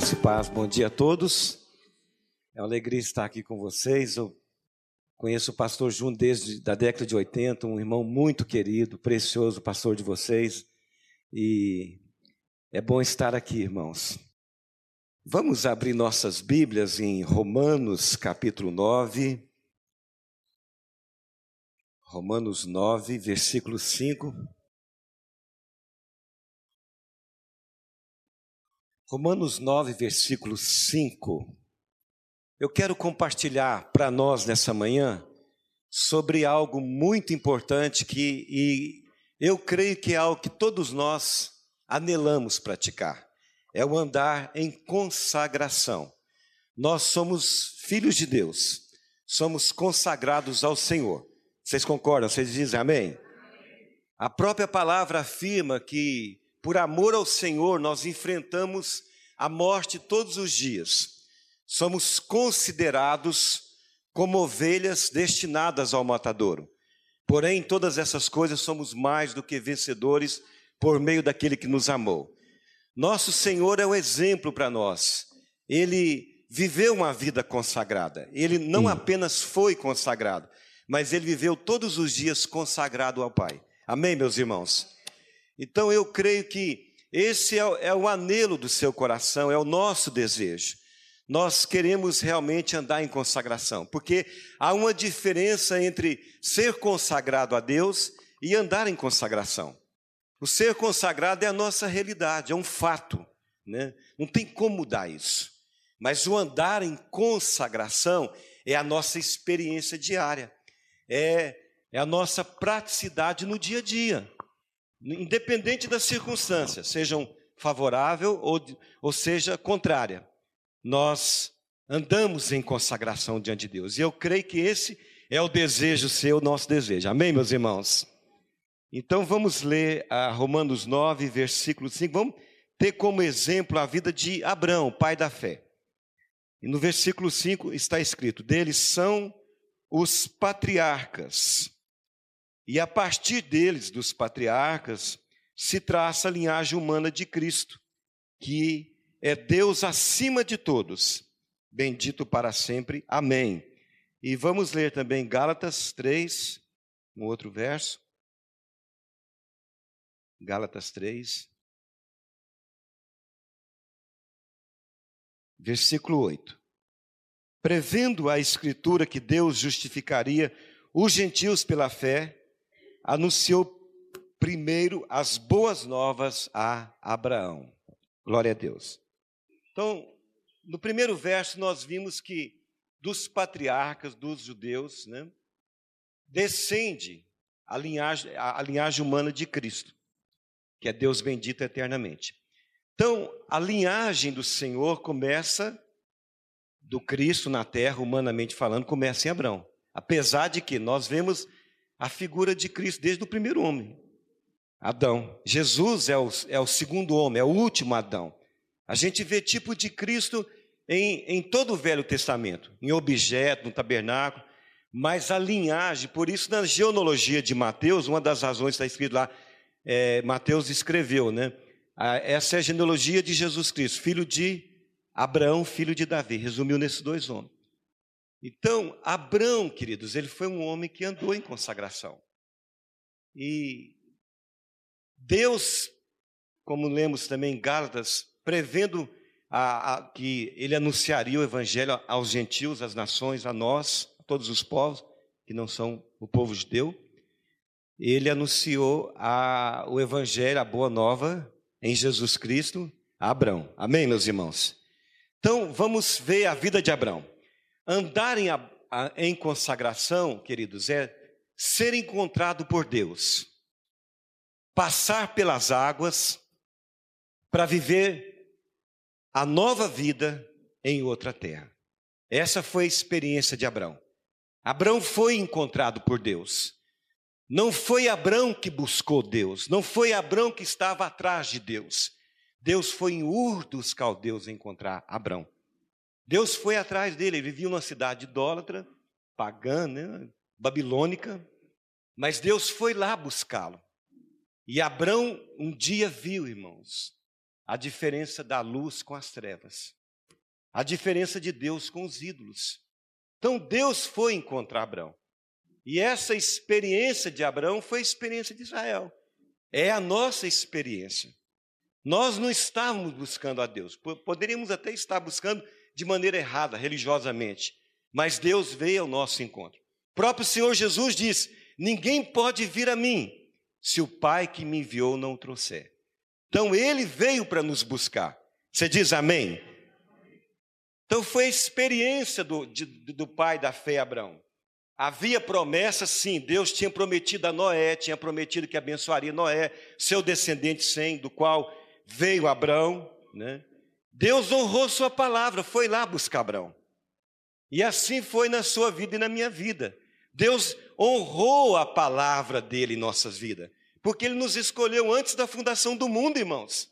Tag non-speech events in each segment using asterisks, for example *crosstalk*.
Graça e paz, bom dia a todos. É uma alegria estar aqui com vocês. Eu conheço o pastor Jun desde a década de 80, um irmão muito querido, precioso, pastor de vocês. E é bom estar aqui, irmãos. Vamos abrir nossas Bíblias em Romanos capítulo 9. Romanos 9, versículo 5. Romanos 9, versículo 5. Eu quero compartilhar para nós nessa manhã sobre algo muito importante que e eu creio que é algo que todos nós anelamos praticar. É o andar em consagração. Nós somos filhos de Deus, somos consagrados ao Senhor. Vocês concordam? Vocês dizem amém? A própria palavra afirma que por amor ao Senhor, nós enfrentamos a morte todos os dias. Somos considerados como ovelhas destinadas ao matadouro. Porém, todas essas coisas somos mais do que vencedores por meio daquele que nos amou. Nosso Senhor é o exemplo para nós. Ele viveu uma vida consagrada. Ele não apenas foi consagrado, mas ele viveu todos os dias consagrado ao Pai. Amém, meus irmãos? Então eu creio que esse é, é o anelo do seu coração, é o nosso desejo. Nós queremos realmente andar em consagração, porque há uma diferença entre ser consagrado a Deus e andar em consagração. O ser consagrado é a nossa realidade, é um fato, né? não tem como mudar isso. Mas o andar em consagração é a nossa experiência diária, é, é a nossa praticidade no dia a dia independente das circunstâncias, sejam favorável ou, ou seja contrária, nós andamos em consagração diante de Deus. E eu creio que esse é o desejo seu, o nosso desejo. Amém, meus irmãos? Então vamos ler a Romanos 9, versículo 5. Vamos ter como exemplo a vida de Abraão, pai da fé. E no versículo 5 está escrito: Deles são os patriarcas. E a partir deles, dos patriarcas, se traça a linhagem humana de Cristo, que é Deus acima de todos. Bendito para sempre. Amém. E vamos ler também Gálatas 3, um outro verso. Gálatas 3, versículo 8. Prevendo a Escritura que Deus justificaria os gentios pela fé, anunciou primeiro as boas novas a Abraão. Glória a Deus. Então, no primeiro verso, nós vimos que dos patriarcas, dos judeus, né, descende a linhagem, a linhagem humana de Cristo, que é Deus bendito eternamente. Então, a linhagem do Senhor começa do Cristo na terra, humanamente falando, começa em Abraão. Apesar de que nós vemos a figura de Cristo desde o primeiro homem, Adão. Jesus é o, é o segundo homem, é o último Adão. A gente vê tipo de Cristo em, em todo o Velho Testamento, em objeto, no tabernáculo, mas a linhagem, por isso na genealogia de Mateus, uma das razões está escrito lá, é, Mateus escreveu, né? Essa é a genealogia de Jesus Cristo, filho de Abraão, filho de Davi, resumiu nesses dois homens. Então, Abraão, queridos, ele foi um homem que andou em consagração. E Deus, como lemos também em Gálatas, prevendo a, a, que ele anunciaria o evangelho aos gentios, às nações, a nós, a todos os povos que não são o povo judeu, ele anunciou a, o evangelho, a boa nova em Jesus Cristo a Abraão. Amém, meus irmãos? Então, vamos ver a vida de Abraão. Andar em, em consagração, queridos, é ser encontrado por Deus, passar pelas águas para viver a nova vida em outra terra. Essa foi a experiência de Abraão. Abraão foi encontrado por Deus. Não foi Abraão que buscou Deus, não foi Abraão que estava atrás de Deus. Deus foi em Ur dos caldeus encontrar Abraão. Deus foi atrás dele, ele vivia numa cidade idólatra, pagã, né? babilônica, mas Deus foi lá buscá-lo. E Abraão um dia viu, irmãos, a diferença da luz com as trevas, a diferença de Deus com os ídolos. Então Deus foi encontrar Abraão. E essa experiência de Abraão foi a experiência de Israel. É a nossa experiência. Nós não estávamos buscando a Deus. Poderíamos até estar buscando de maneira errada, religiosamente. Mas Deus veio ao nosso encontro. O próprio Senhor Jesus diz: Ninguém pode vir a mim se o Pai que me enviou não trouxer. Então ele veio para nos buscar. Você diz amém? Então foi a experiência do, de, do pai da fé, Abraão. Havia promessa, sim, Deus tinha prometido a Noé, tinha prometido que abençoaria Noé, seu descendente Sem, do qual veio Abraão. Né? Deus honrou sua palavra, foi lá buscar Abraão. E assim foi na sua vida e na minha vida. Deus honrou a palavra dele em nossas vidas, porque ele nos escolheu antes da fundação do mundo, irmãos.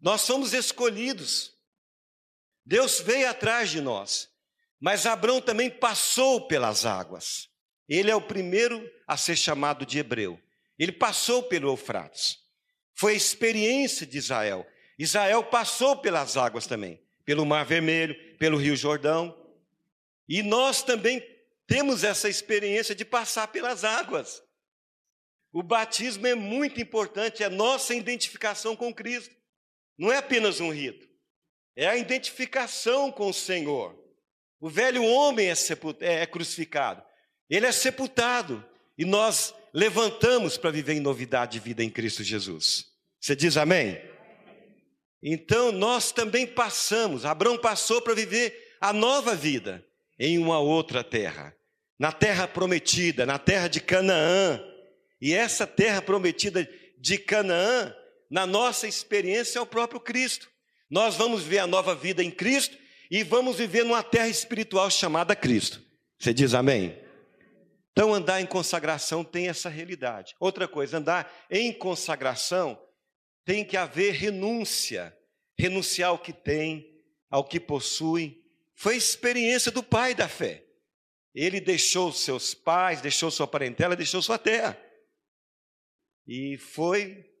Nós somos escolhidos. Deus veio atrás de nós. Mas Abraão também passou pelas águas. Ele é o primeiro a ser chamado de hebreu. Ele passou pelo Eufrates. Foi a experiência de Israel. Israel passou pelas águas também, pelo Mar Vermelho, pelo Rio Jordão. E nós também temos essa experiência de passar pelas águas. O batismo é muito importante, é nossa identificação com Cristo. Não é apenas um rito, é a identificação com o Senhor. O velho homem é, é, é crucificado, ele é sepultado e nós levantamos para viver em novidade de vida em Cristo Jesus. Você diz amém? Então nós também passamos, Abraão passou para viver a nova vida em uma outra terra, na terra prometida, na terra de Canaã. E essa terra prometida de Canaã, na nossa experiência, é o próprio Cristo. Nós vamos ver a nova vida em Cristo e vamos viver numa terra espiritual chamada Cristo. Você diz amém? Então, andar em consagração tem essa realidade. Outra coisa, andar em consagração tem que haver renúncia, renunciar ao que tem, ao que possui. Foi experiência do pai da fé. Ele deixou seus pais, deixou sua parentela, deixou sua terra. E foi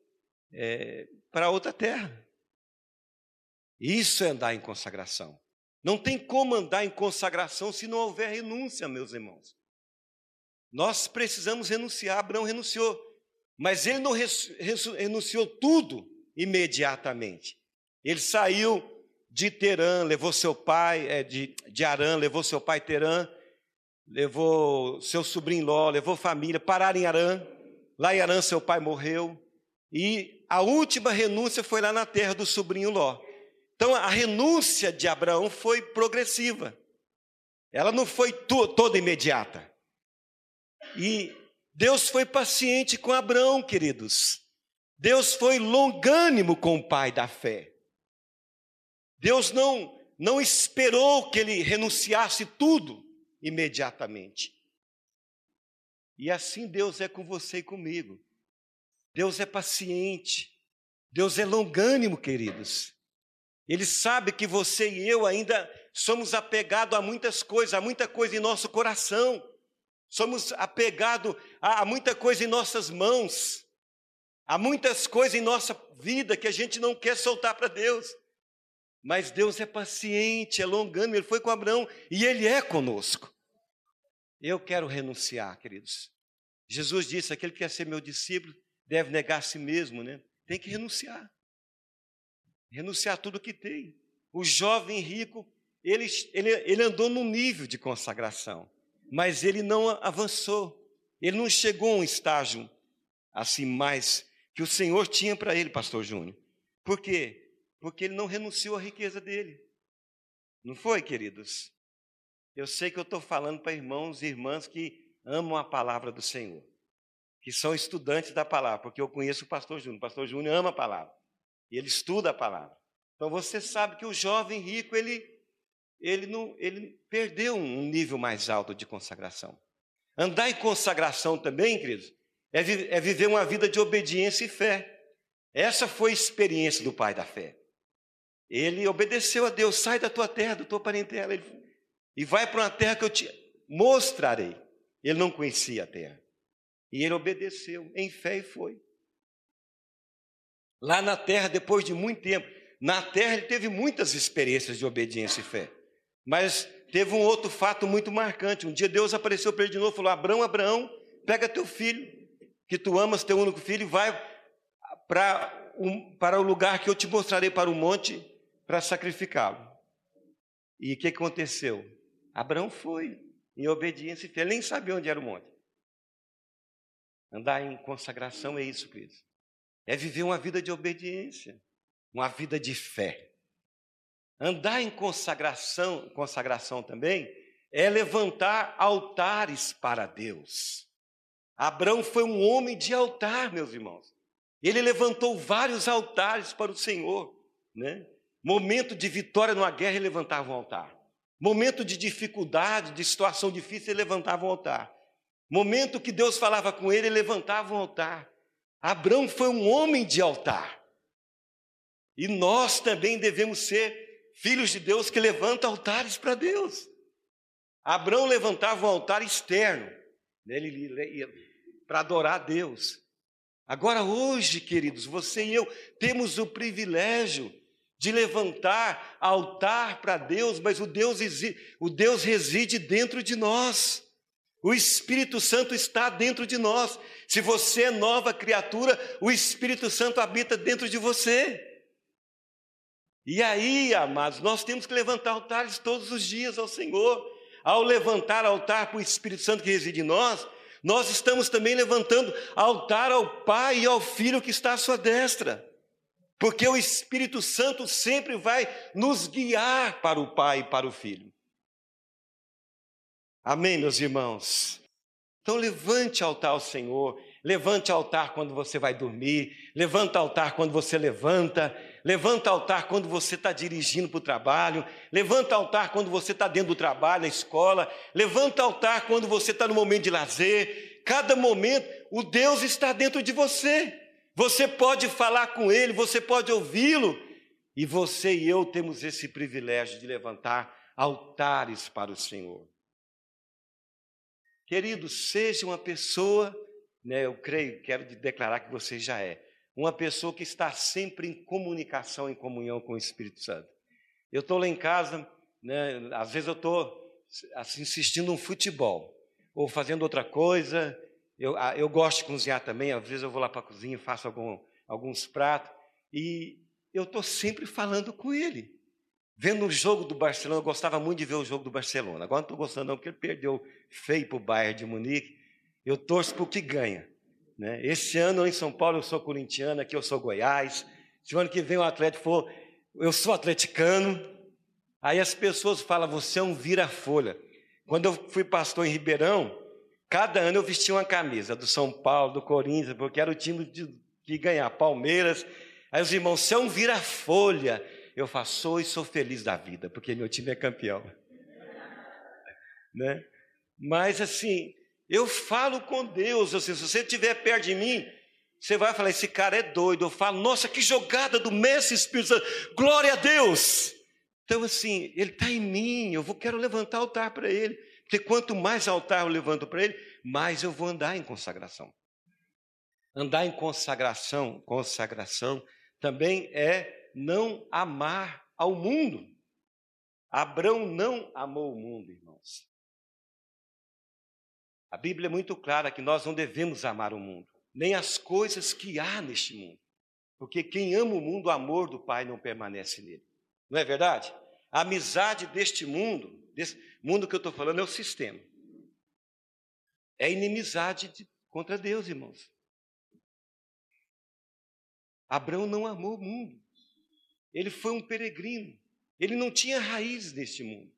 é, para outra terra. Isso é andar em consagração. Não tem como andar em consagração se não houver renúncia, meus irmãos. Nós precisamos renunciar. Abraão renunciou, mas ele não renunciou tudo imediatamente. Ele saiu de Terã, levou seu pai, é, de, de Arã, levou seu pai Terã, levou seu sobrinho Ló, levou família, pararam em Arã. Lá em Arã seu pai morreu. E a última renúncia foi lá na terra do sobrinho Ló. Então a renúncia de Abraão foi progressiva. Ela não foi toda imediata. E Deus foi paciente com Abraão, queridos. Deus foi longânimo com o pai da fé. Deus não não esperou que ele renunciasse tudo imediatamente. E assim Deus é com você e comigo. Deus é paciente. Deus é longânimo, queridos. Ele sabe que você e eu ainda somos apegados a muitas coisas, a muita coisa em nosso coração. Somos apegados a, a muita coisa em nossas mãos. Há muitas coisas em nossa vida que a gente não quer soltar para Deus. Mas Deus é paciente, é longânimo, Ele foi com Abraão e Ele é conosco. Eu quero renunciar, queridos. Jesus disse: aquele que quer ser meu discípulo deve negar a si mesmo, né? Tem que renunciar renunciar tudo que tem. O jovem rico, ele, ele, ele andou num nível de consagração, mas ele não avançou, ele não chegou a um estágio assim mais que o Senhor tinha para ele, pastor Júnior. Por quê? Porque ele não renunciou à riqueza dele. Não foi, queridos? Eu sei que eu estou falando para irmãos e irmãs que amam a palavra do Senhor, que são estudantes da palavra, porque eu conheço o pastor Júnior. O pastor Júnior ama a palavra. Ele estuda a palavra. Então você sabe que o jovem rico, ele, ele, não, ele perdeu um nível mais alto de consagração. Andar em consagração também, queridos, é, vi, é viver uma vida de obediência e fé. Essa foi a experiência do pai da fé. Ele obedeceu a Deus, sai da tua terra, da tua parentela, ele, e vai para uma terra que eu te mostrarei. Ele não conhecia a terra. E ele obedeceu em fé e foi. Lá na terra, depois de muito tempo, na terra ele teve muitas experiências de obediência e fé. Mas teve um outro fato muito marcante. Um dia Deus apareceu para ele de novo e falou: Abraão, Abraão, pega teu filho, que tu amas, teu único filho, e vai para, um, para o lugar que eu te mostrarei para o monte para sacrificá-lo. E o que aconteceu? Abraão foi em obediência e. Ele nem sabia onde era o monte. Andar em consagração é isso, queridos. É viver uma vida de obediência, uma vida de fé. Andar em consagração, consagração também, é levantar altares para Deus. Abraão foi um homem de altar, meus irmãos. Ele levantou vários altares para o Senhor, né? Momento de vitória numa guerra, ele levantava um altar. Momento de dificuldade, de situação difícil, ele levantava um altar. Momento que Deus falava com ele, ele levantava um altar. Abraão foi um homem de altar. E nós também devemos ser filhos de Deus que levantam altares para Deus. Abraão levantava um altar externo, né, para adorar a Deus. Agora, hoje, queridos, você e eu temos o privilégio de levantar altar para Deus, mas o Deus, o Deus reside dentro de nós. O Espírito Santo está dentro de nós. Se você é nova criatura, o Espírito Santo habita dentro de você. E aí, amados, nós temos que levantar altares todos os dias ao Senhor. Ao levantar altar para o Espírito Santo que reside em nós, nós estamos também levantando altar ao Pai e ao Filho que está à sua destra. Porque o Espírito Santo sempre vai nos guiar para o Pai e para o Filho. Amém, meus irmãos? Então levante altar ao Senhor, levante altar quando você vai dormir, levanta altar quando você levanta, levanta altar quando você está dirigindo para o trabalho, levanta altar quando você está dentro do trabalho, na escola, levanta altar quando você está no momento de lazer. Cada momento, o Deus está dentro de você. Você pode falar com Ele, você pode ouvi-lo, e você e eu temos esse privilégio de levantar altares para o Senhor. Querido, seja uma pessoa, né, eu creio, quero declarar que você já é, uma pessoa que está sempre em comunicação, em comunhão com o Espírito Santo. Eu estou lá em casa, né, às vezes eu estou assim, assistindo um futebol, ou fazendo outra coisa. Eu, ah, eu gosto de cozinhar também, às vezes eu vou lá para a cozinha faço algum, alguns pratos, e eu estou sempre falando com ele. Vendo o jogo do Barcelona, eu gostava muito de ver o jogo do Barcelona. Agora não estou gostando, não, porque ele perdeu feio para o Bayern de Munique. Eu torço para o que ganha. Né? Esse ano em São Paulo eu sou corintiano, aqui eu sou Goiás. Se o ano que vem o Atlético for, eu sou atleticano. Aí as pessoas falam, você é um vira-folha. Quando eu fui pastor em Ribeirão, cada ano eu vestia uma camisa do São Paulo, do Corinthians, porque era o time de, que ganhar, Palmeiras. Aí os irmãos, você é um vira-folha. Eu faço, sou e sou feliz da vida, porque meu time é campeão. *laughs* né? Mas assim, eu falo com Deus, assim, se você estiver perto de mim, você vai falar: esse cara é doido. Eu falo: nossa, que jogada do Mestre Espírito Santo, glória a Deus. Então, assim, ele está em mim, eu vou, quero levantar altar para ele, porque quanto mais altar eu levanto para ele, mais eu vou andar em consagração. Andar em consagração, consagração também é não amar ao mundo. Abraão não amou o mundo, irmãos. A Bíblia é muito clara que nós não devemos amar o mundo, nem as coisas que há neste mundo. Porque quem ama o mundo, o amor do Pai não permanece nele. Não é verdade? A amizade deste mundo, desse mundo que eu estou falando, é o sistema. É inimizade de, contra Deus, irmãos. Abraão não amou o mundo. Ele foi um peregrino. Ele não tinha raízes neste mundo.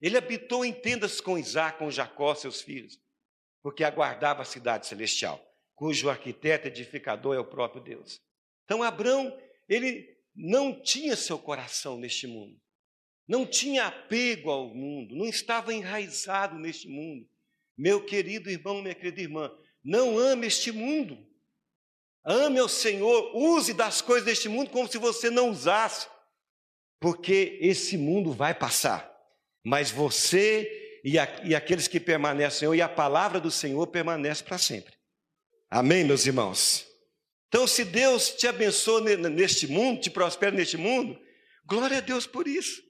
Ele habitou em tendas com Isaac, com Jacó, seus filhos porque aguardava a cidade celestial, cujo arquiteto edificador é o próprio Deus. Então Abraão, ele não tinha seu coração neste mundo, não tinha apego ao mundo, não estava enraizado neste mundo. Meu querido irmão, minha querida irmã, não ame este mundo. Ame ao Senhor, use das coisas deste mundo como se você não usasse, porque esse mundo vai passar, mas você e, a, e aqueles que permanecem, e a palavra do Senhor permanece para sempre. Amém, meus irmãos? Então, se Deus te abençoa neste mundo, te prospera neste mundo, glória a Deus por isso.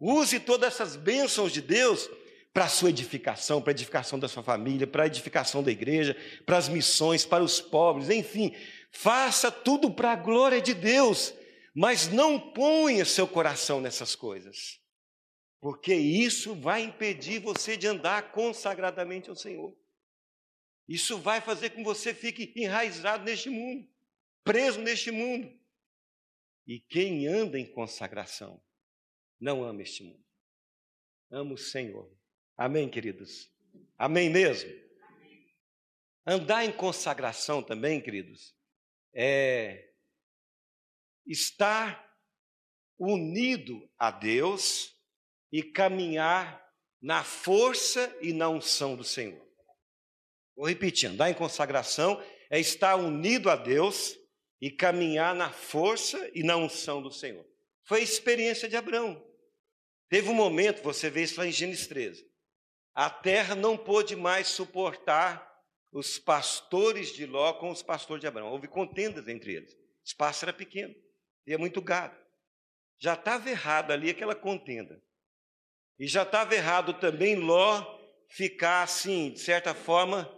Use todas essas bênçãos de Deus para a sua edificação, para a edificação da sua família, para a edificação da igreja, para as missões, para os pobres, enfim, faça tudo para a glória de Deus, mas não ponha seu coração nessas coisas, porque isso vai impedir você de andar consagradamente ao Senhor. Isso vai fazer com que você fique enraizado neste mundo, preso neste mundo. E quem anda em consagração não ama este mundo, ama o Senhor. Amém, queridos? Amém mesmo? Andar em consagração também, queridos, é estar unido a Deus e caminhar na força e na unção do Senhor. Vou repetir: andar em consagração é estar unido a Deus e caminhar na força e na unção do Senhor. Foi a experiência de Abraão. Teve um momento, você vê isso lá em Gênesis 13, a terra não pôde mais suportar os pastores de Ló com os pastores de Abraão. Houve contendas entre eles. O espaço era pequeno, tinha muito gado. Já estava errado ali aquela contenda. E já estava errado também Ló ficar assim, de certa forma,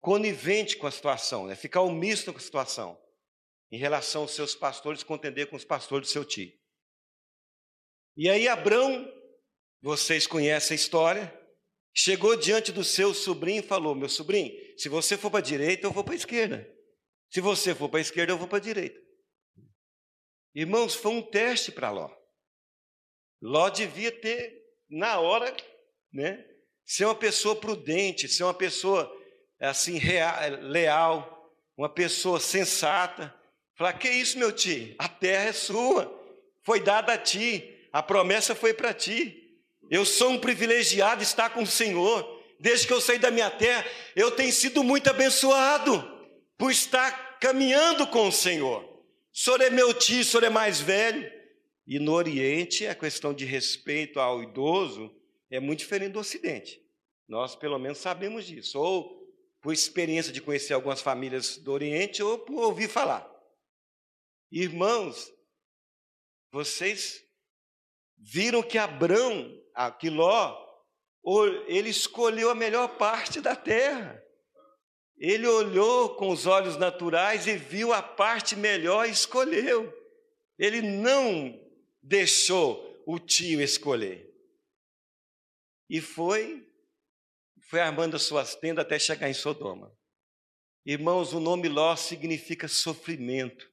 conivente com a situação, né? ficar omisso com a situação, em relação aos seus pastores, contender com os pastores do seu tio. E aí Abraão, vocês conhecem a história, Chegou diante do seu sobrinho e falou: Meu sobrinho, se você for para a direita, eu vou para a esquerda. Se você for para a esquerda, eu vou para a direita. Irmãos, foi um teste para Ló. Ló devia ter, na hora, né, ser uma pessoa prudente, ser uma pessoa assim real, leal, uma pessoa sensata. Falar: Que isso, meu tio? A terra é sua, foi dada a ti, a promessa foi para ti. Eu sou um privilegiado estar com o Senhor. Desde que eu saí da minha terra, eu tenho sido muito abençoado por estar caminhando com o Senhor. O senhor é meu tio, o senhor é mais velho. E no Oriente, a questão de respeito ao idoso é muito diferente do Ocidente. Nós, pelo menos, sabemos disso. Ou por experiência de conhecer algumas famílias do Oriente, ou por ouvir falar. Irmãos, vocês viram que Abrão Aquiló, ele escolheu a melhor parte da terra. Ele olhou com os olhos naturais e viu a parte melhor e escolheu. Ele não deixou o tio escolher. E foi, foi armando as suas tendas até chegar em Sodoma. Irmãos, o nome Ló significa sofrimento.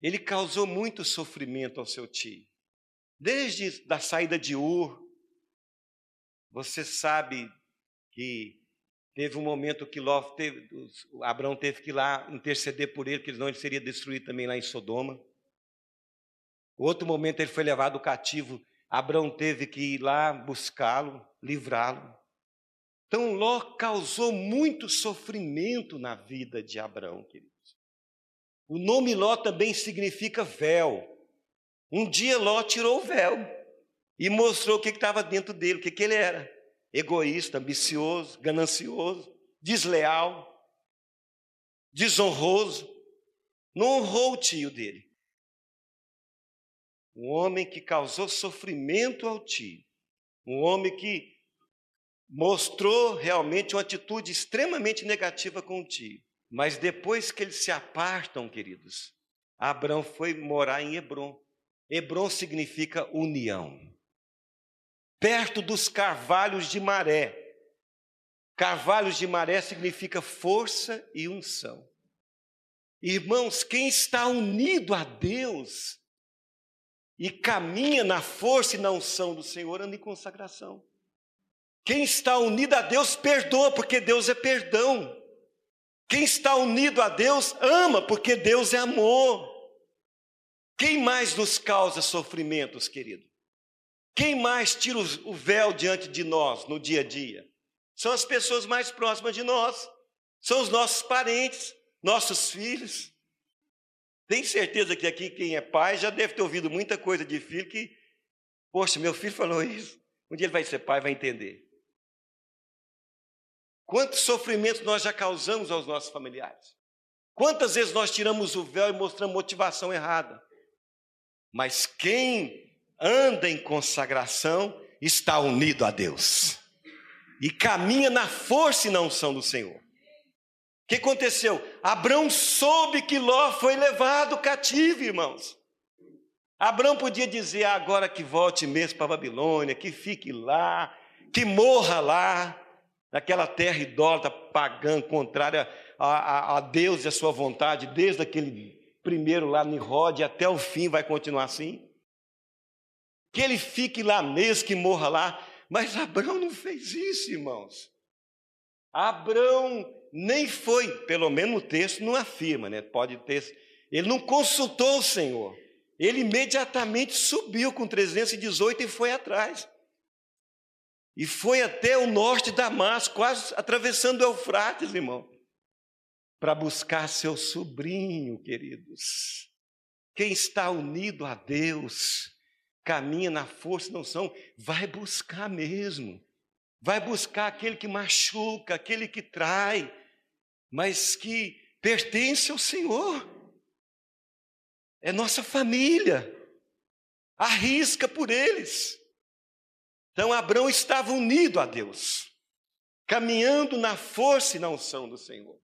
Ele causou muito sofrimento ao seu tio. Desde a saída de Ur, você sabe que teve um momento que Ló teve, Abraão teve que ir lá interceder por ele, porque senão ele seria destruído também lá em Sodoma. Outro momento ele foi levado cativo, Abraão teve que ir lá buscá-lo, livrá-lo. Então Ló causou muito sofrimento na vida de Abraão, queridos. O nome Ló também significa véu. Um dia Ló tirou o véu e mostrou o que estava dentro dele, o que, que ele era: egoísta, ambicioso, ganancioso, desleal, desonroso. Não honrou o tio dele. Um homem que causou sofrimento ao tio. Um homem que mostrou realmente uma atitude extremamente negativa com o tio. Mas depois que eles se apartam, queridos, Abraão foi morar em Hebron. Hebron significa união perto dos carvalhos de maré. Carvalhos de maré significa força e unção. Irmãos, quem está unido a Deus e caminha na força e na unção do Senhor anda em consagração. Quem está unido a Deus perdoa, porque Deus é perdão. Quem está unido a Deus ama, porque Deus é amor. Quem mais nos causa sofrimentos, querido? Quem mais tira o véu diante de nós no dia a dia? São as pessoas mais próximas de nós, são os nossos parentes, nossos filhos. Tenho certeza que aqui quem é pai já deve ter ouvido muita coisa de filho que, poxa, meu filho falou isso. Um dia ele vai ser pai, vai entender. Quantos sofrimentos nós já causamos aos nossos familiares? Quantas vezes nós tiramos o véu e mostramos motivação errada? Mas quem anda em consagração está unido a Deus e caminha na força e na unção do Senhor. O que aconteceu? Abraão soube que Ló foi levado cativo, irmãos. Abraão podia dizer ah, agora que volte mesmo para a Babilônia, que fique lá, que morra lá, naquela terra idólatra, pagã, contrária a, a, a Deus e a sua vontade, desde aquele primeiro lá Nimrod até o fim vai continuar assim. Que ele fique lá mesmo, que morra lá. Mas Abraão não fez isso, irmãos. Abraão nem foi, pelo menos o texto não afirma, né? Pode ter. Ele não consultou o Senhor. Ele imediatamente subiu com 318 e foi atrás. E foi até o norte de Damasco, quase atravessando o Eufrates, irmão, para buscar seu sobrinho, queridos. Quem está unido a Deus, caminha na força não são, vai buscar mesmo. Vai buscar aquele que machuca, aquele que trai, mas que pertence ao Senhor. É nossa família. Arrisca por eles. Então Abraão estava unido a Deus, caminhando na força e na unção do Senhor.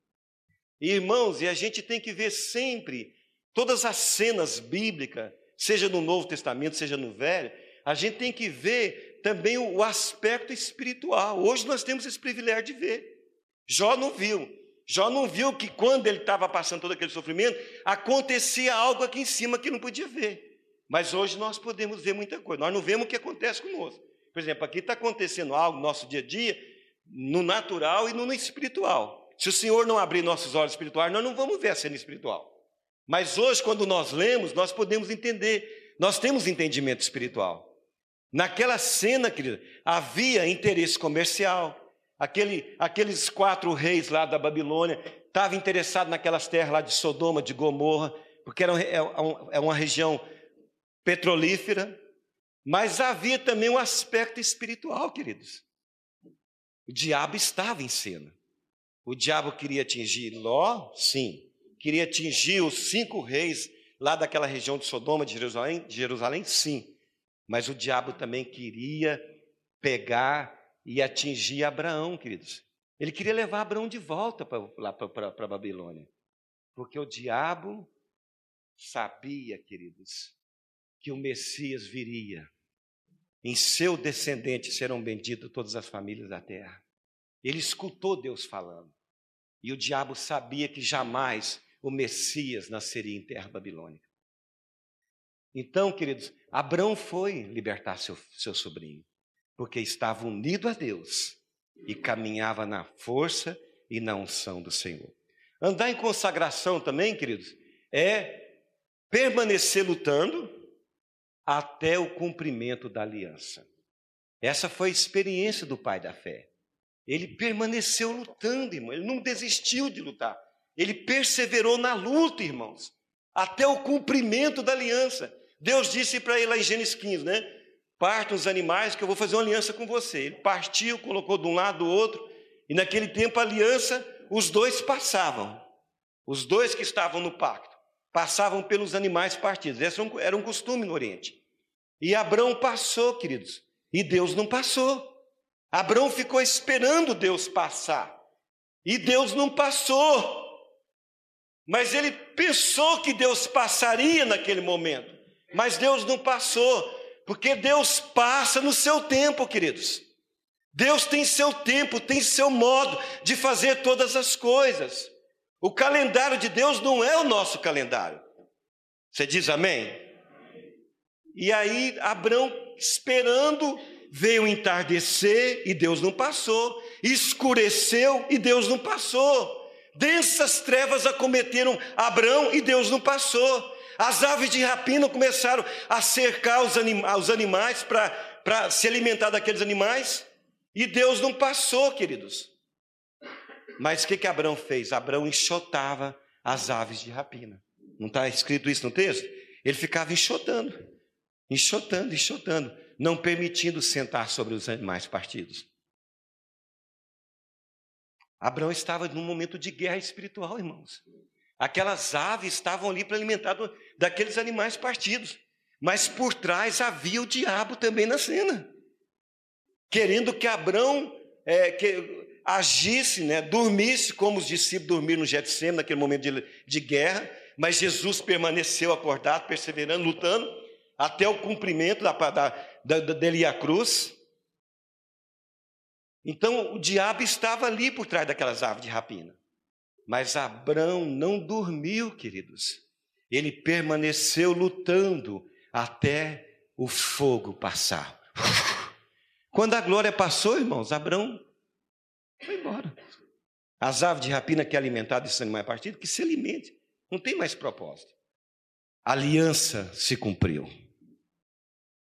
E, irmãos, e a gente tem que ver sempre todas as cenas bíblicas, seja no Novo Testamento, seja no Velho, a gente tem que ver também o aspecto espiritual. Hoje nós temos esse privilégio de ver. Jó não viu. Jó não viu que quando ele estava passando todo aquele sofrimento, acontecia algo aqui em cima que não podia ver. Mas hoje nós podemos ver muita coisa. Nós não vemos o que acontece conosco. Por exemplo, aqui está acontecendo algo no nosso dia a dia, no natural e no espiritual. Se o Senhor não abrir nossos olhos espirituais, nós não vamos ver a cena espiritual. Mas hoje, quando nós lemos, nós podemos entender, nós temos entendimento espiritual. Naquela cena, querida, havia interesse comercial. Aquele, aqueles quatro reis lá da Babilônia estavam interessados naquelas terras lá de Sodoma, de Gomorra, porque era, é, é uma região petrolífera, mas havia também um aspecto espiritual, queridos. O diabo estava em cena. O diabo queria atingir Ló, sim. Queria atingir os cinco reis lá daquela região de Sodoma, de Jerusalém, de Jerusalém, sim. Mas o diabo também queria pegar e atingir Abraão, queridos. Ele queria levar Abraão de volta para, lá para a Babilônia. Porque o diabo sabia, queridos, que o Messias viria. Em seu descendente serão benditas todas as famílias da terra. Ele escutou Deus falando. E o diabo sabia que jamais o Messias nasceria em terra babilônica. Então, queridos, Abraão foi libertar seu, seu sobrinho, porque estava unido a Deus e caminhava na força e na unção do Senhor. Andar em consagração também, queridos, é permanecer lutando, até o cumprimento da aliança. Essa foi a experiência do pai da fé. Ele permaneceu lutando, irmão, ele não desistiu de lutar. Ele perseverou na luta, irmãos, até o cumprimento da aliança. Deus disse para ele lá em Gênesis 15, né? Parta os animais que eu vou fazer uma aliança com você. Ele partiu, colocou de um lado do outro, e naquele tempo a aliança, os dois passavam. Os dois que estavam no pacto passavam pelos animais partidos. Esse era um costume no Oriente. E Abraão passou, queridos, e Deus não passou. Abraão ficou esperando Deus passar, e Deus não passou. Mas ele pensou que Deus passaria naquele momento, mas Deus não passou, porque Deus passa no seu tempo, queridos. Deus tem seu tempo, tem seu modo de fazer todas as coisas. O calendário de Deus não é o nosso calendário. Você diz amém? E aí, Abraão, esperando, veio entardecer e Deus não passou, escureceu e Deus não passou. Densas trevas acometeram Abraão e Deus não passou. As aves de rapina começaram a cercar os, os animais para se alimentar daqueles animais e Deus não passou, queridos. Mas o que, que Abraão fez? Abraão enxotava as aves de rapina. Não está escrito isso no texto? Ele ficava enxotando enxotando, enxotando, não permitindo sentar sobre os animais partidos. Abraão estava num momento de guerra espiritual, irmãos. Aquelas aves estavam ali para alimentar daqueles animais partidos. Mas por trás havia o diabo também na cena, querendo que Abraão é, que agisse, né, dormisse, como os discípulos dormiram no Getsemane, naquele momento de, de guerra, mas Jesus permaneceu acordado, perseverando, lutando, até o cumprimento da, da, da, da cruz. Então o diabo estava ali por trás daquelas aves de rapina. Mas Abraão não dormiu, queridos. Ele permaneceu lutando até o fogo passar. Quando a glória passou, irmãos, Abraão foi embora. As aves de rapina que alimentaram esse animal partido, que se alimente. Não tem mais propósito. A aliança se cumpriu.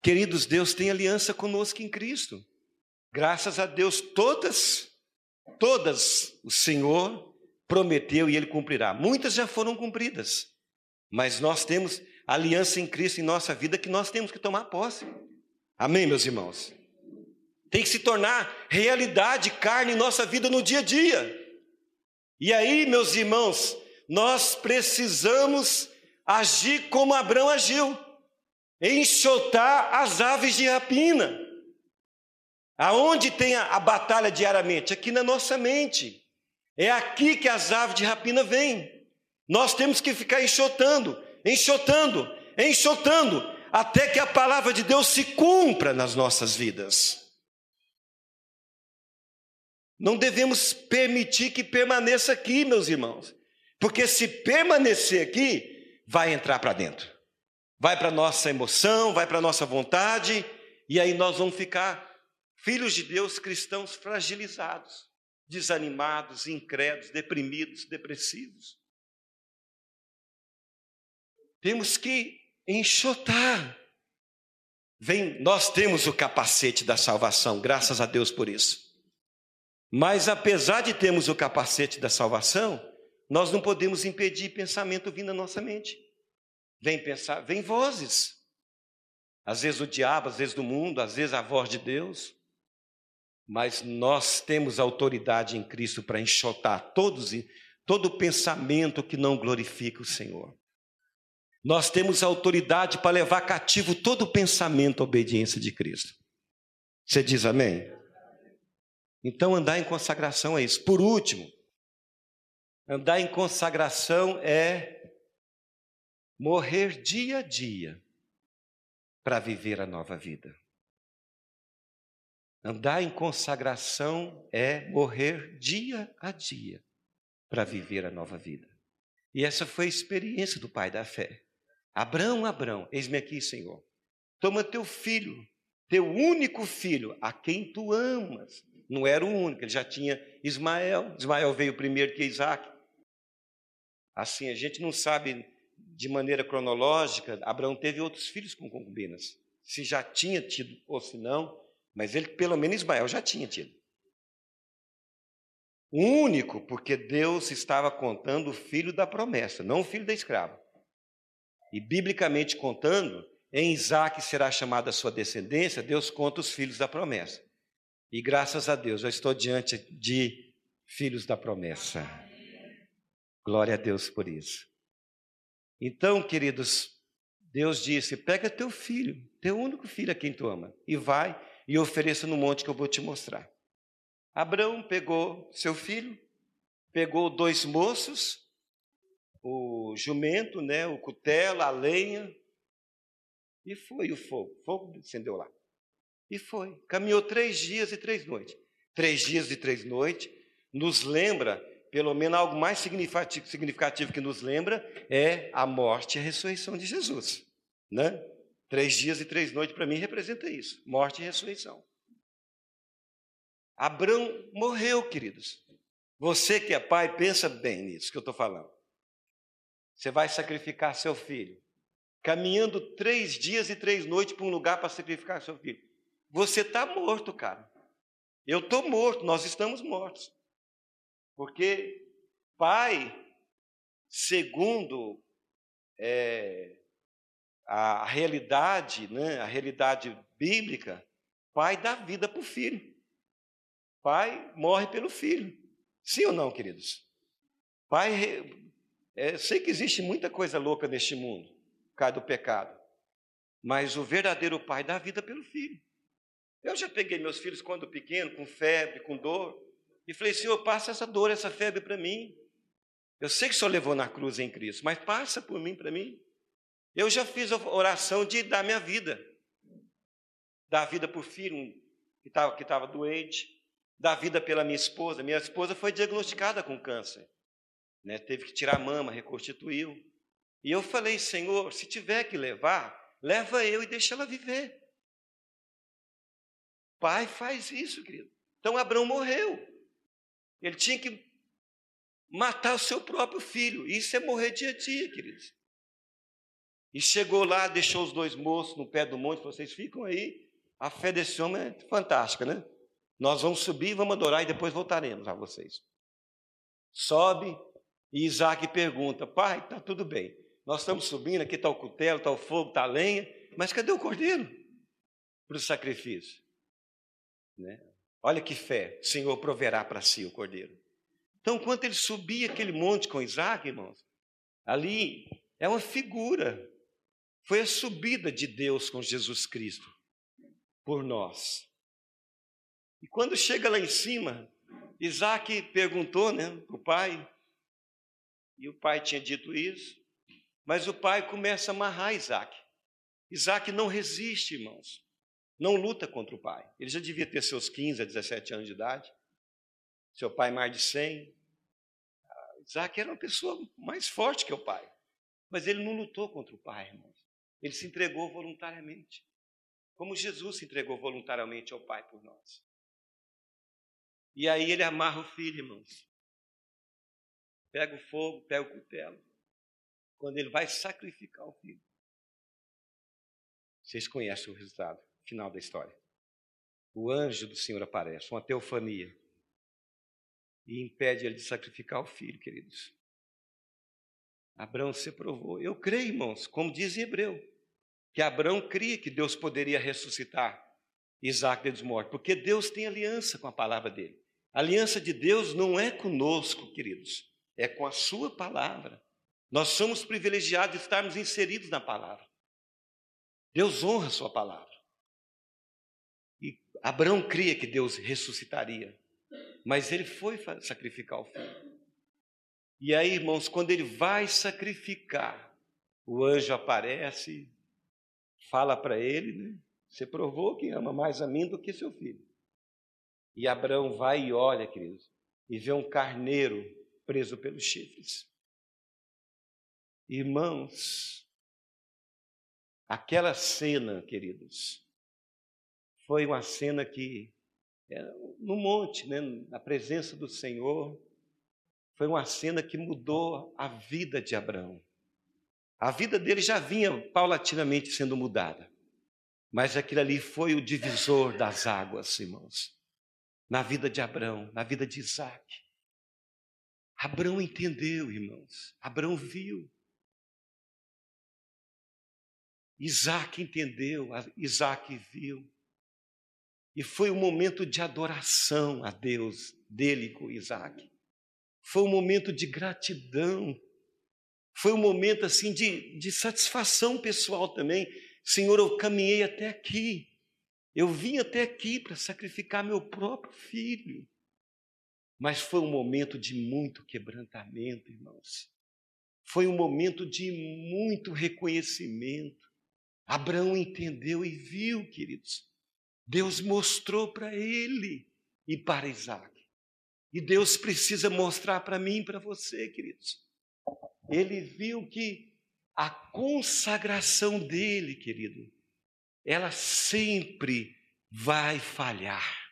Queridos, Deus tem aliança conosco em Cristo. Graças a Deus, todas, todas o Senhor prometeu e Ele cumprirá. Muitas já foram cumpridas, mas nós temos aliança em Cristo em nossa vida que nós temos que tomar posse. Amém, meus irmãos? Tem que se tornar realidade, carne em nossa vida no dia a dia. E aí, meus irmãos, nós precisamos agir como Abraão agiu enxotar as aves de rapina. Aonde tem a, a batalha diariamente? Aqui na nossa mente. É aqui que as aves de rapina vêm. Nós temos que ficar enxotando, enxotando, enxotando, até que a palavra de Deus se cumpra nas nossas vidas. Não devemos permitir que permaneça aqui, meus irmãos, porque se permanecer aqui, vai entrar para dentro vai para nossa emoção, vai para nossa vontade, e aí nós vamos ficar filhos de Deus cristãos fragilizados, desanimados, incrédulos, deprimidos, depressivos. Temos que enxotar. Vem, nós temos o capacete da salvação, graças a Deus por isso. Mas apesar de termos o capacete da salvação, nós não podemos impedir pensamento vindo à nossa mente. Vem pensar, vem vozes. Às vezes o diabo, às vezes do mundo, às vezes a voz de Deus. Mas nós temos autoridade em Cristo para enxotar todos todo pensamento que não glorifica o Senhor. Nós temos autoridade para levar cativo todo pensamento à obediência de Cristo. Você diz amém? Então, andar em consagração é isso. Por último, andar em consagração é morrer dia a dia para viver a nova vida. Andar em consagração é morrer dia a dia para viver a nova vida. E essa foi a experiência do pai da fé. Abraão, Abraão, eis-me aqui, Senhor. Toma teu filho, teu único filho, a quem tu amas. Não era o único, ele já tinha Ismael. Ismael veio primeiro que Isaac. Assim, a gente não sabe de maneira cronológica, Abraão teve outros filhos com concubinas. Se já tinha tido ou se não, mas ele, pelo menos Ismael, já tinha tido. O único, porque Deus estava contando o filho da promessa, não o filho da escrava. E biblicamente contando, em Isaac será chamada a sua descendência, Deus conta os filhos da promessa. E graças a Deus, eu estou diante de filhos da promessa. Glória a Deus por isso. Então, queridos, Deus disse: pega teu filho, teu único filho a quem tu ama, e vai e ofereça no monte que eu vou te mostrar. Abraão pegou seu filho, pegou dois moços, o jumento, né, o cutelo, a lenha, e foi o fogo. O fogo acendeu lá. E foi. Caminhou três dias e três noites. Três dias e três noites nos lembra pelo menos algo mais significativo, significativo que nos lembra é a morte e a ressurreição de Jesus. Né? Três dias e três noites para mim representa isso: morte e ressurreição. Abraão morreu, queridos. Você que é pai, pensa bem nisso que eu estou falando. Você vai sacrificar seu filho, caminhando três dias e três noites para um lugar para sacrificar seu filho. Você está morto, cara. Eu estou morto, nós estamos mortos. Porque pai, segundo é, a realidade, né, a realidade bíblica, pai dá vida para o filho. Pai morre pelo filho. Sim ou não, queridos? Pai É, sei que existe muita coisa louca neste mundo, por causa do pecado. Mas o verdadeiro pai dá vida pelo filho. Eu já peguei meus filhos quando pequeno, com febre, com dor, e falei, Senhor, passa essa dor, essa febre para mim. Eu sei que o Senhor levou na cruz em Cristo, mas passa por mim, para mim. Eu já fiz a oração de dar minha vida. Dar vida por filho que estava que doente, dar vida pela minha esposa. Minha esposa foi diagnosticada com câncer. Né? Teve que tirar a mama, reconstituiu. E eu falei, Senhor, se tiver que levar, leva eu e deixa ela viver. Pai faz isso, querido. Então Abraão morreu. Ele tinha que matar o seu próprio filho. Isso é morrer dia a dia, queridos. E chegou lá, deixou os dois moços no pé do monte, vocês ficam aí. A fé desse homem é fantástica, né? Nós vamos subir, vamos adorar e depois voltaremos a vocês. Sobe e Isaac pergunta: Pai, está tudo bem. Nós estamos subindo, aqui está o cutelo, está o fogo, está a lenha, mas cadê o cordeiro para o sacrifício? Né? Olha que fé, o Senhor proverá para si o cordeiro. Então, quando ele subia aquele monte com Isaac, irmãos, ali é uma figura, foi a subida de Deus com Jesus Cristo por nós. E quando chega lá em cima, Isaac perguntou né, para o pai, e o pai tinha dito isso, mas o pai começa a amarrar Isaac. Isaac não resiste, irmãos. Não luta contra o pai. Ele já devia ter seus 15 a 17 anos de idade. Seu pai mais de 100. Ah, Isaac era uma pessoa mais forte que o pai. Mas ele não lutou contra o pai, irmãos. Ele se entregou voluntariamente. Como Jesus se entregou voluntariamente ao pai por nós. E aí ele amarra o filho, irmãos. Pega o fogo, pega o cutelo. Quando ele vai sacrificar o filho. Vocês conhecem o resultado final da história. O anjo do Senhor aparece, uma teofania. E impede ele de sacrificar o filho, queridos. Abraão se provou. Eu creio, irmãos, como diz em Hebreu, que Abraão cria que Deus poderia ressuscitar Isaac dos mortos, porque Deus tem aliança com a palavra dele. A aliança de Deus não é conosco, queridos, é com a sua palavra. Nós somos privilegiados de estarmos inseridos na palavra. Deus honra a sua palavra. E Abraão cria que Deus ressuscitaria, mas ele foi sacrificar o filho. E aí, irmãos, quando ele vai sacrificar, o anjo aparece, fala para ele, né? Você provou que ama mais a mim do que seu filho. E Abraão vai e olha, queridos, e vê um carneiro preso pelos chifres. Irmãos, aquela cena, queridos, foi uma cena que, é, no monte, né, na presença do Senhor, foi uma cena que mudou a vida de Abraão. A vida dele já vinha paulatinamente sendo mudada, mas aquilo ali foi o divisor das águas, irmãos na vida de Abraão, na vida de Isaac. Abraão entendeu, irmãos. Abraão viu. Isaac entendeu, Isaac viu. E foi um momento de adoração a Deus dele com Isaac. Foi um momento de gratidão. Foi um momento assim de, de satisfação pessoal também. Senhor, eu caminhei até aqui. Eu vim até aqui para sacrificar meu próprio filho. Mas foi um momento de muito quebrantamento, irmãos. Foi um momento de muito reconhecimento. Abraão entendeu e viu, queridos. Deus mostrou para ele e para Isaac. E Deus precisa mostrar para mim e para você, queridos. Ele viu que a consagração dele, querido, ela sempre vai falhar.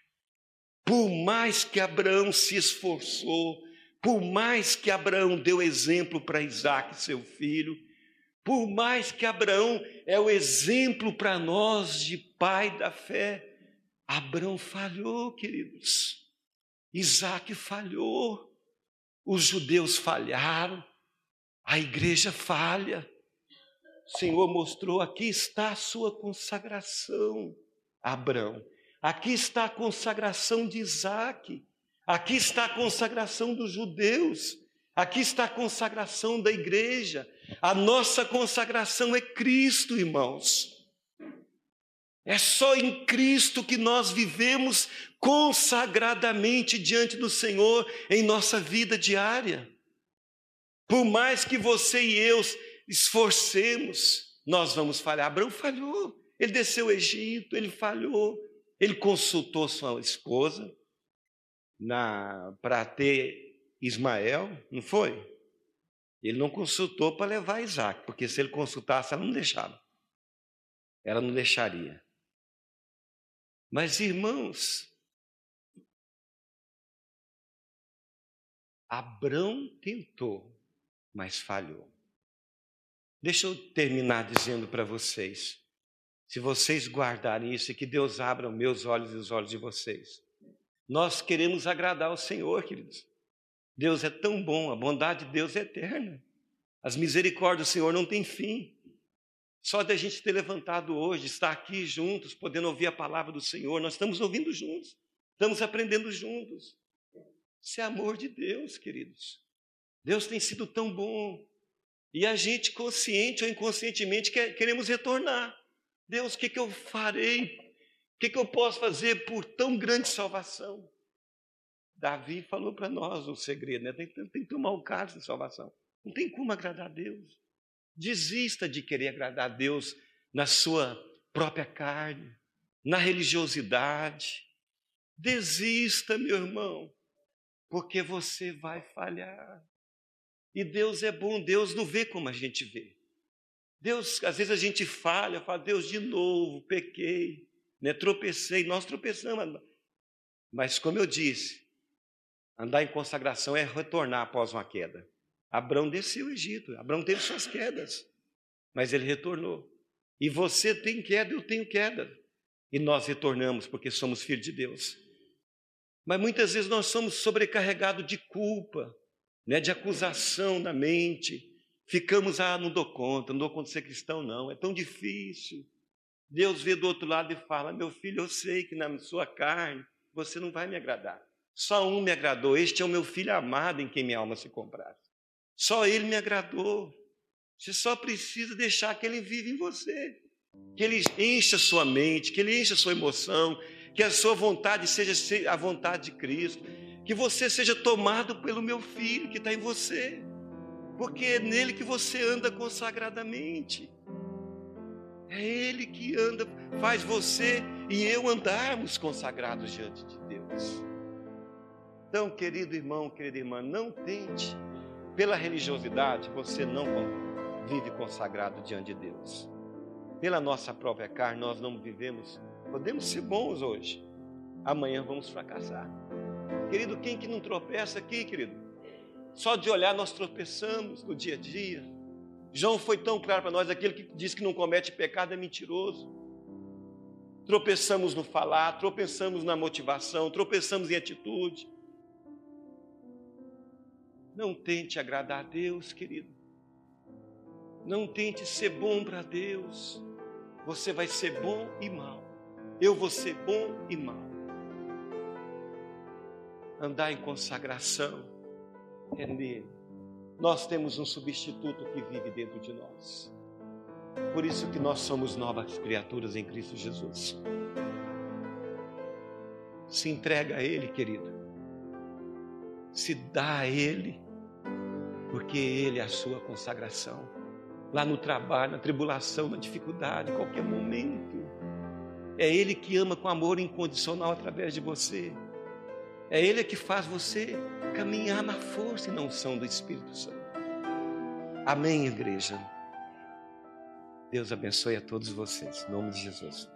Por mais que Abraão se esforçou, por mais que Abraão deu exemplo para Isaac, seu filho, por mais que Abraão é o exemplo para nós de pai da fé, Abraão falhou, queridos. Isaac falhou. Os judeus falharam. A igreja falha. O Senhor mostrou: aqui está a sua consagração, Abraão. Aqui está a consagração de Isaac. Aqui está a consagração dos judeus. Aqui está a consagração da igreja. A nossa consagração é Cristo, irmãos. É só em Cristo que nós vivemos consagradamente diante do Senhor em nossa vida diária. Por mais que você e eu esforcemos, nós vamos falhar. Abraão falhou, ele desceu o Egito, ele falhou, ele consultou sua esposa para ter Ismael, não foi? Ele não consultou para levar Isaac, porque se ele consultasse, ela não deixava. Ela não deixaria. Mas, irmãos, Abrão tentou, mas falhou. Deixa eu terminar dizendo para vocês: se vocês guardarem isso e que Deus abra os meus olhos e os olhos de vocês, nós queremos agradar ao Senhor, queridos. Deus é tão bom, a bondade de Deus é eterna. As misericórdias do Senhor não têm fim. Só da gente ter levantado hoje, estar aqui juntos, podendo ouvir a palavra do Senhor, nós estamos ouvindo juntos, estamos aprendendo juntos. Isso é amor de Deus, queridos. Deus tem sido tão bom. E a gente, consciente ou inconscientemente, quer, queremos retornar. Deus, o que, que eu farei? O que, que eu posso fazer por tão grande salvação? Davi falou para nós o segredo, né? Tem, tem, tem que tomar o cálice de salvação. Não tem como agradar a Deus. Desista de querer agradar a Deus na sua própria carne, na religiosidade. Desista, meu irmão, porque você vai falhar. E Deus é bom, Deus não vê como a gente vê. Deus, às vezes a gente falha, fala, Deus, de novo, pequei, né, tropecei, nós tropeçamos. Mas, como eu disse, andar em consagração é retornar após uma queda. Abraão desceu o Egito, Abraão teve suas quedas, mas ele retornou. E você tem queda, eu tenho queda. E nós retornamos porque somos filhos de Deus. Mas muitas vezes nós somos sobrecarregados de culpa, né, de acusação na mente. Ficamos, ah, não dou conta, não dou conta de ser cristão, não, é tão difícil. Deus vê do outro lado e fala: Meu filho, eu sei que na sua carne você não vai me agradar. Só um me agradou, este é o meu filho amado em quem minha alma se comprasse. Só Ele me agradou. Você só precisa deixar que Ele vive em você. Que Ele encha sua mente, que Ele encha sua emoção, que a sua vontade seja a vontade de Cristo. Que você seja tomado pelo meu Filho que está em você. Porque é nele que você anda consagradamente. É Ele que anda, faz você e eu andarmos consagrados diante de Deus. Então, querido irmão, querida irmã, não tente pela religiosidade, você não vive consagrado diante de Deus. Pela nossa própria carne, nós não vivemos. Podemos ser bons hoje, amanhã vamos fracassar. Querido, quem que não tropeça aqui, querido? Só de olhar nós tropeçamos no dia a dia. João foi tão claro para nós: aquele que diz que não comete pecado é mentiroso. Tropeçamos no falar, tropeçamos na motivação, tropeçamos em atitude. Não tente agradar a Deus, querido. Não tente ser bom para Deus. Você vai ser bom e mal. Eu vou ser bom e mal. Andar em consagração é nele. Nós temos um substituto que vive dentro de nós. Por isso que nós somos novas criaturas em Cristo Jesus. Se entrega a Ele, querido se dá a Ele, porque Ele é a sua consagração. Lá no trabalho, na tribulação, na dificuldade, qualquer momento. É Ele que ama com amor incondicional através de você. É Ele que faz você caminhar na força e na unção do Espírito Santo. Amém, igreja. Deus abençoe a todos vocês. Em nome de Jesus.